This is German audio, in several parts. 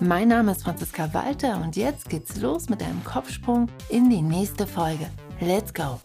Mein Name ist Franziska Walter und jetzt geht's los mit einem Kopfsprung in die nächste Folge. Let's go!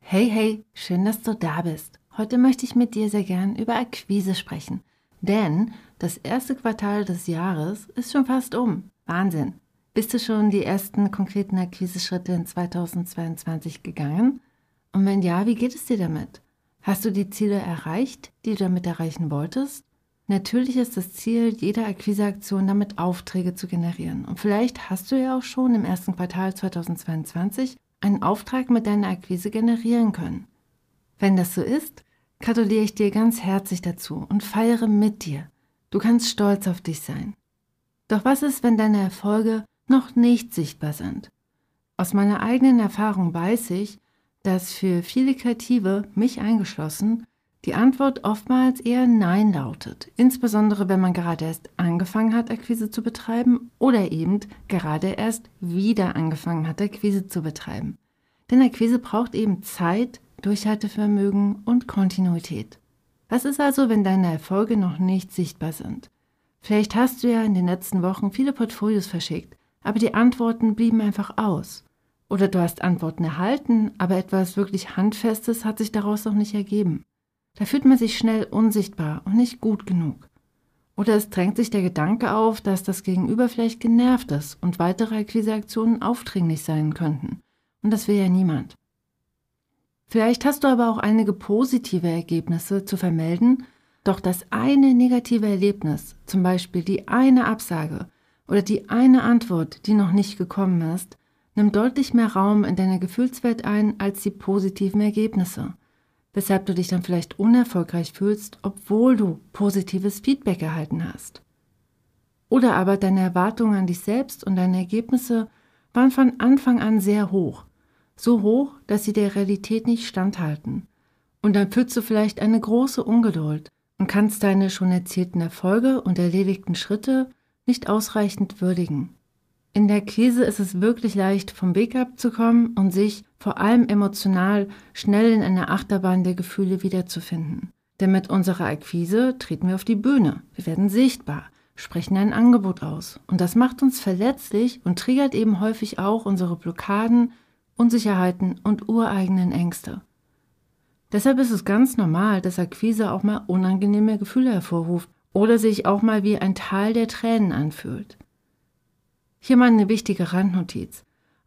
Hey, hey, schön, dass du da bist. Heute möchte ich mit dir sehr gern über Akquise sprechen. Denn das erste Quartal des Jahres ist schon fast um. Wahnsinn. Bist du schon die ersten konkreten Akquiseschritte in 2022 gegangen? Und wenn ja, wie geht es dir damit? Hast du die Ziele erreicht, die du damit erreichen wolltest? Natürlich ist das Ziel jeder Akquiseaktion damit Aufträge zu generieren. Und vielleicht hast du ja auch schon im ersten Quartal 2022 einen Auftrag mit deiner Akquise generieren können. Wenn das so ist, gratuliere ich dir ganz herzlich dazu und feiere mit dir. Du kannst stolz auf dich sein. Doch was ist, wenn deine Erfolge noch nicht sichtbar sind? Aus meiner eigenen Erfahrung weiß ich, dass für viele Kreative, mich eingeschlossen, die Antwort oftmals eher Nein lautet, insbesondere wenn man gerade erst angefangen hat, Akquise zu betreiben oder eben gerade erst wieder angefangen hat, Akquise zu betreiben. Denn Akquise braucht eben Zeit, Durchhaltevermögen und Kontinuität. Was ist also, wenn deine Erfolge noch nicht sichtbar sind? Vielleicht hast du ja in den letzten Wochen viele Portfolios verschickt, aber die Antworten blieben einfach aus. Oder du hast Antworten erhalten, aber etwas wirklich Handfestes hat sich daraus noch nicht ergeben. Da fühlt man sich schnell unsichtbar und nicht gut genug. Oder es drängt sich der Gedanke auf, dass das Gegenüber vielleicht genervt ist und weitere Akquiseaktionen aufdringlich sein könnten. Und das will ja niemand. Vielleicht hast du aber auch einige positive Ergebnisse zu vermelden, doch das eine negative Erlebnis, zum Beispiel die eine Absage oder die eine Antwort, die noch nicht gekommen ist, nimmt deutlich mehr Raum in deiner Gefühlswelt ein als die positiven Ergebnisse, weshalb du dich dann vielleicht unerfolgreich fühlst, obwohl du positives Feedback erhalten hast. Oder aber deine Erwartungen an dich selbst und deine Ergebnisse waren von Anfang an sehr hoch so hoch, dass sie der Realität nicht standhalten. Und dann fühlst du vielleicht eine große Ungeduld und kannst deine schon erzielten Erfolge und erledigten Schritte nicht ausreichend würdigen. In der Krise ist es wirklich leicht, vom Weg abzukommen und sich, vor allem emotional, schnell in einer Achterbahn der Gefühle wiederzufinden. Denn mit unserer Akquise treten wir auf die Bühne, wir werden sichtbar, sprechen ein Angebot aus. Und das macht uns verletzlich und triggert eben häufig auch unsere Blockaden, Unsicherheiten und ureigenen Ängste. Deshalb ist es ganz normal, dass Akquise auch mal unangenehme Gefühle hervorruft oder sich auch mal wie ein Teil der Tränen anfühlt. Hier mal eine wichtige Randnotiz.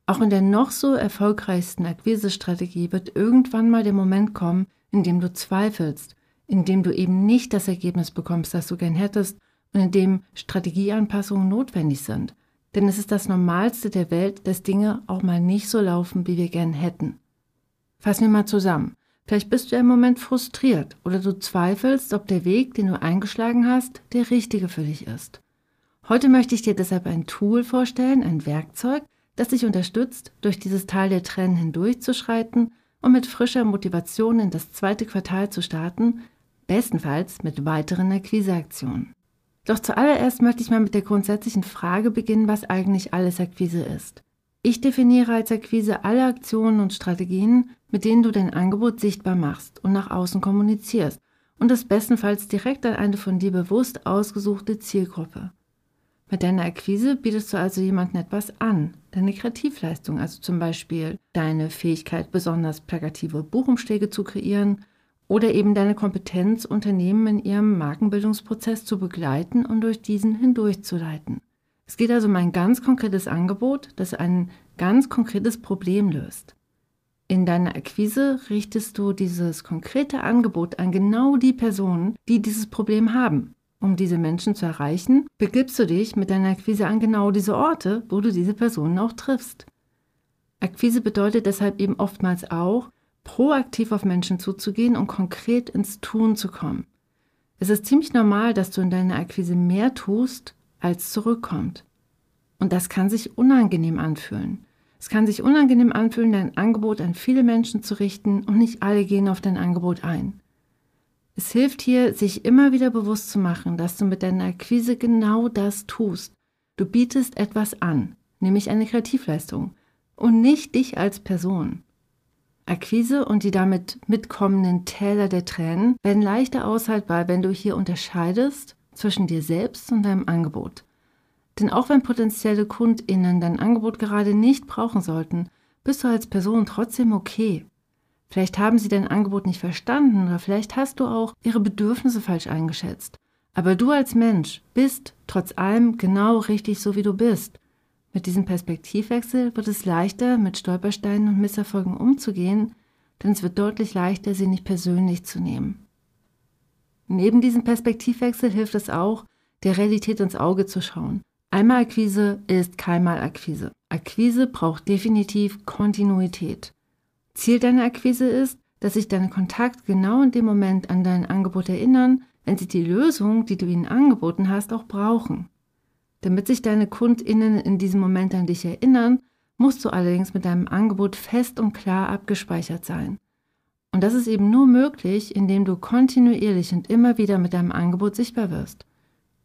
Auch in der noch so erfolgreichsten Akquisestrategie wird irgendwann mal der Moment kommen, in dem du zweifelst, in dem du eben nicht das Ergebnis bekommst, das du gern hättest und in dem Strategieanpassungen notwendig sind. Denn es ist das Normalste der Welt, dass Dinge auch mal nicht so laufen, wie wir gern hätten. Fassen wir mal zusammen. Vielleicht bist du im Moment frustriert oder du zweifelst, ob der Weg, den du eingeschlagen hast, der richtige für dich ist. Heute möchte ich dir deshalb ein Tool vorstellen, ein Werkzeug, das dich unterstützt, durch dieses Teil der Tränen hindurchzuschreiten und mit frischer Motivation in das zweite Quartal zu starten, bestenfalls mit weiteren Akquiseaktionen. Doch zuallererst möchte ich mal mit der grundsätzlichen Frage beginnen, was eigentlich alles Akquise ist. Ich definiere als Akquise alle Aktionen und Strategien, mit denen du dein Angebot sichtbar machst und nach außen kommunizierst und das bestenfalls direkt an eine von dir bewusst ausgesuchte Zielgruppe. Mit deiner Akquise bietest du also jemandem etwas an, deine Kreativleistung, also zum Beispiel deine Fähigkeit, besonders plakative Buchumschläge zu kreieren oder eben deine Kompetenz, Unternehmen in ihrem Markenbildungsprozess zu begleiten und durch diesen hindurchzuleiten. Es geht also um ein ganz konkretes Angebot, das ein ganz konkretes Problem löst. In deiner Akquise richtest du dieses konkrete Angebot an genau die Personen, die dieses Problem haben. Um diese Menschen zu erreichen, begibst du dich mit deiner Akquise an genau diese Orte, wo du diese Personen auch triffst. Akquise bedeutet deshalb eben oftmals auch, proaktiv auf Menschen zuzugehen und konkret ins Tun zu kommen. Es ist ziemlich normal, dass du in deiner Akquise mehr tust, als zurückkommt. Und das kann sich unangenehm anfühlen. Es kann sich unangenehm anfühlen, dein Angebot an viele Menschen zu richten und nicht alle gehen auf dein Angebot ein. Es hilft hier, sich immer wieder bewusst zu machen, dass du mit deiner Akquise genau das tust. Du bietest etwas an, nämlich eine Kreativleistung und nicht dich als Person. Akquise und die damit mitkommenden Täler der Tränen werden leichter aushaltbar, wenn du hier unterscheidest zwischen dir selbst und deinem Angebot. Denn auch wenn potenzielle KundInnen dein Angebot gerade nicht brauchen sollten, bist du als Person trotzdem okay. Vielleicht haben sie dein Angebot nicht verstanden oder vielleicht hast du auch ihre Bedürfnisse falsch eingeschätzt. Aber du als Mensch bist trotz allem genau richtig so, wie du bist. Mit diesem Perspektivwechsel wird es leichter, mit Stolpersteinen und Misserfolgen umzugehen, denn es wird deutlich leichter, sie nicht persönlich zu nehmen. Neben diesem Perspektivwechsel hilft es auch, der Realität ins Auge zu schauen. Einmal Akquise ist keinmal Akquise. Akquise braucht definitiv Kontinuität. Ziel deiner Akquise ist, dass sich deine Kontakt genau in dem Moment an dein Angebot erinnern, wenn sie die Lösung, die du ihnen angeboten hast, auch brauchen. Damit sich deine KundInnen in diesem Moment an dich erinnern, musst du allerdings mit deinem Angebot fest und klar abgespeichert sein. Und das ist eben nur möglich, indem du kontinuierlich und immer wieder mit deinem Angebot sichtbar wirst.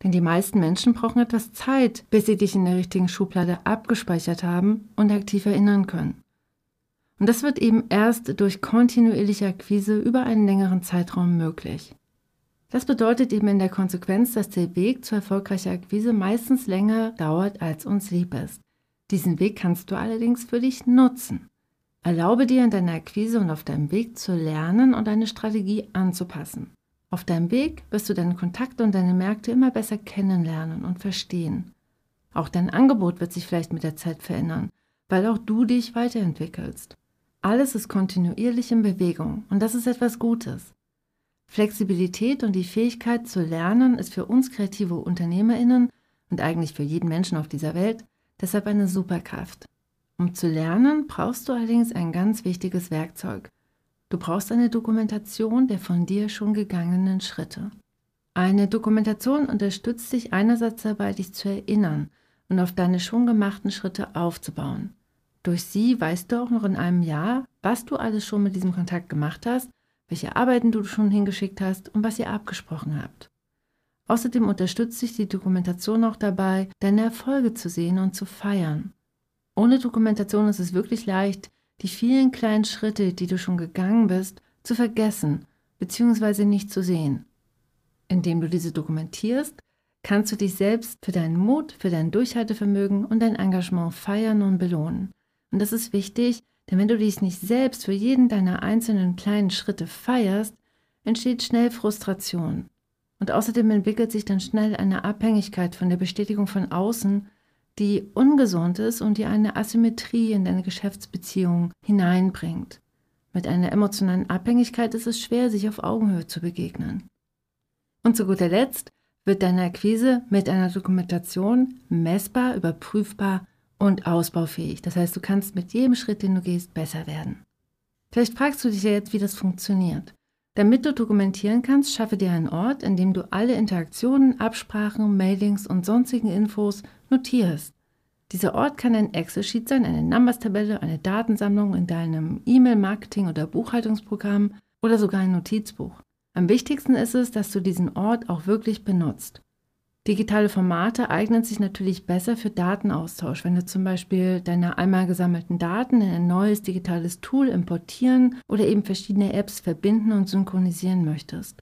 Denn die meisten Menschen brauchen etwas Zeit, bis sie dich in der richtigen Schublade abgespeichert haben und aktiv erinnern können. Und das wird eben erst durch kontinuierliche Akquise über einen längeren Zeitraum möglich. Das bedeutet eben in der Konsequenz, dass der Weg zur erfolgreichen Akquise meistens länger dauert, als uns lieb ist. Diesen Weg kannst du allerdings für dich nutzen. Erlaube dir in deiner Akquise und auf deinem Weg zu lernen und deine Strategie anzupassen. Auf deinem Weg wirst du deine Kontakte und deine Märkte immer besser kennenlernen und verstehen. Auch dein Angebot wird sich vielleicht mit der Zeit verändern, weil auch du dich weiterentwickelst. Alles ist kontinuierlich in Bewegung und das ist etwas Gutes. Flexibilität und die Fähigkeit zu lernen ist für uns kreative Unternehmerinnen und eigentlich für jeden Menschen auf dieser Welt deshalb eine Superkraft. Um zu lernen, brauchst du allerdings ein ganz wichtiges Werkzeug. Du brauchst eine Dokumentation der von dir schon gegangenen Schritte. Eine Dokumentation unterstützt dich einerseits dabei, dich zu erinnern und auf deine schon gemachten Schritte aufzubauen. Durch sie weißt du auch noch in einem Jahr, was du alles schon mit diesem Kontakt gemacht hast, welche Arbeiten du schon hingeschickt hast und was ihr abgesprochen habt. Außerdem unterstützt dich die Dokumentation auch dabei, deine Erfolge zu sehen und zu feiern. Ohne Dokumentation ist es wirklich leicht, die vielen kleinen Schritte, die du schon gegangen bist, zu vergessen bzw. nicht zu sehen. Indem du diese dokumentierst, kannst du dich selbst für deinen Mut, für dein Durchhaltevermögen und dein Engagement feiern und belohnen. Und das ist wichtig, denn wenn du dich nicht selbst für jeden deiner einzelnen kleinen Schritte feierst, entsteht schnell Frustration. Und außerdem entwickelt sich dann schnell eine Abhängigkeit von der Bestätigung von außen, die ungesund ist und die eine Asymmetrie in deine Geschäftsbeziehung hineinbringt. Mit einer emotionalen Abhängigkeit ist es schwer, sich auf Augenhöhe zu begegnen. Und zu guter Letzt wird deine Akquise mit einer Dokumentation messbar, überprüfbar und ausbaufähig. Das heißt, du kannst mit jedem Schritt, den du gehst, besser werden. Vielleicht fragst du dich ja jetzt, wie das funktioniert. Damit du dokumentieren kannst, schaffe dir einen Ort, in dem du alle Interaktionen, Absprachen, Mailings und sonstigen Infos notierst. Dieser Ort kann ein Excel-Sheet sein, eine Numbers-Tabelle, eine Datensammlung in deinem E-Mail-Marketing- oder Buchhaltungsprogramm oder sogar ein Notizbuch. Am wichtigsten ist es, dass du diesen Ort auch wirklich benutzt. Digitale Formate eignen sich natürlich besser für Datenaustausch, wenn du zum Beispiel deine einmal gesammelten Daten in ein neues digitales Tool importieren oder eben verschiedene Apps verbinden und synchronisieren möchtest.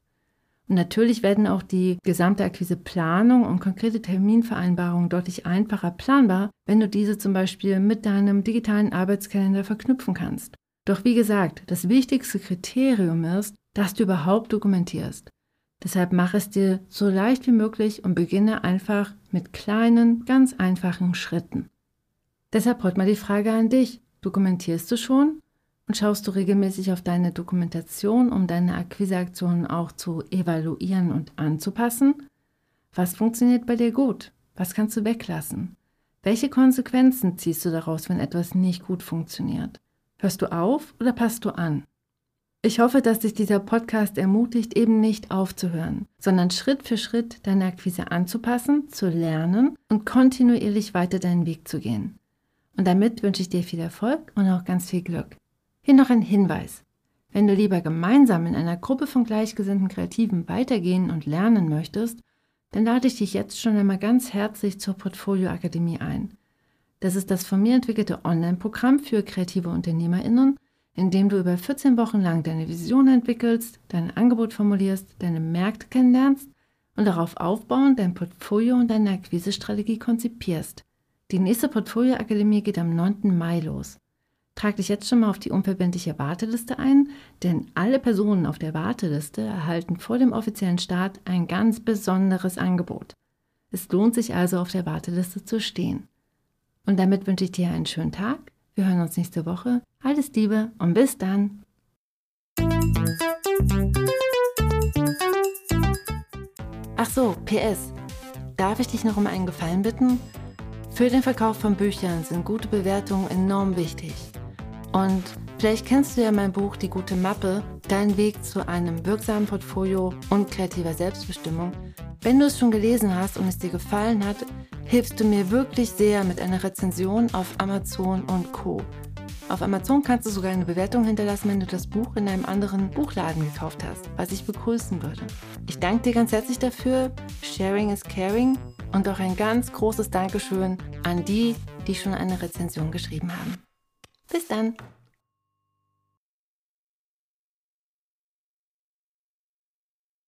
Und natürlich werden auch die gesamte Akquiseplanung und konkrete Terminvereinbarungen deutlich einfacher planbar, wenn du diese zum Beispiel mit deinem digitalen Arbeitskalender verknüpfen kannst. Doch wie gesagt, das wichtigste Kriterium ist, dass du überhaupt dokumentierst. Deshalb mach es dir so leicht wie möglich und beginne einfach mit kleinen, ganz einfachen Schritten. Deshalb heute mal die Frage an dich. Dokumentierst du schon? Und schaust du regelmäßig auf deine Dokumentation, um deine Akquiseaktionen auch zu evaluieren und anzupassen? Was funktioniert bei dir gut? Was kannst du weglassen? Welche Konsequenzen ziehst du daraus, wenn etwas nicht gut funktioniert? Hörst du auf oder passt du an? Ich hoffe, dass dich dieser Podcast ermutigt, eben nicht aufzuhören, sondern Schritt für Schritt deine Akquise anzupassen, zu lernen und kontinuierlich weiter deinen Weg zu gehen. Und damit wünsche ich dir viel Erfolg und auch ganz viel Glück. Hier noch ein Hinweis. Wenn du lieber gemeinsam in einer Gruppe von gleichgesinnten Kreativen weitergehen und lernen möchtest, dann lade ich dich jetzt schon einmal ganz herzlich zur Portfolio Akademie ein. Das ist das von mir entwickelte Online-Programm für kreative UnternehmerInnen, in dem du über 14 Wochen lang deine Vision entwickelst, dein Angebot formulierst, deine Märkte kennenlernst und darauf aufbauend dein Portfolio und deine Akquisestrategie konzipierst. Die nächste Portfolio Akademie geht am 9. Mai los. Trag dich jetzt schon mal auf die unverbindliche Warteliste ein, denn alle Personen auf der Warteliste erhalten vor dem offiziellen Start ein ganz besonderes Angebot. Es lohnt sich also auf der Warteliste zu stehen. Und damit wünsche ich dir einen schönen Tag. Wir hören uns nächste Woche. Alles Liebe und bis dann. Ach so, PS. Darf ich dich noch um einen Gefallen bitten? Für den Verkauf von Büchern sind gute Bewertungen enorm wichtig. Und vielleicht kennst du ja mein Buch Die gute Mappe, dein Weg zu einem wirksamen Portfolio und kreativer Selbstbestimmung. Wenn du es schon gelesen hast und es dir gefallen hat, hilfst du mir wirklich sehr mit einer Rezension auf Amazon und Co. Auf Amazon kannst du sogar eine Bewertung hinterlassen, wenn du das Buch in einem anderen Buchladen gekauft hast, was ich begrüßen würde. Ich danke dir ganz herzlich dafür. Sharing is caring. Und auch ein ganz großes Dankeschön an die, die schon eine Rezension geschrieben haben. Bis dann!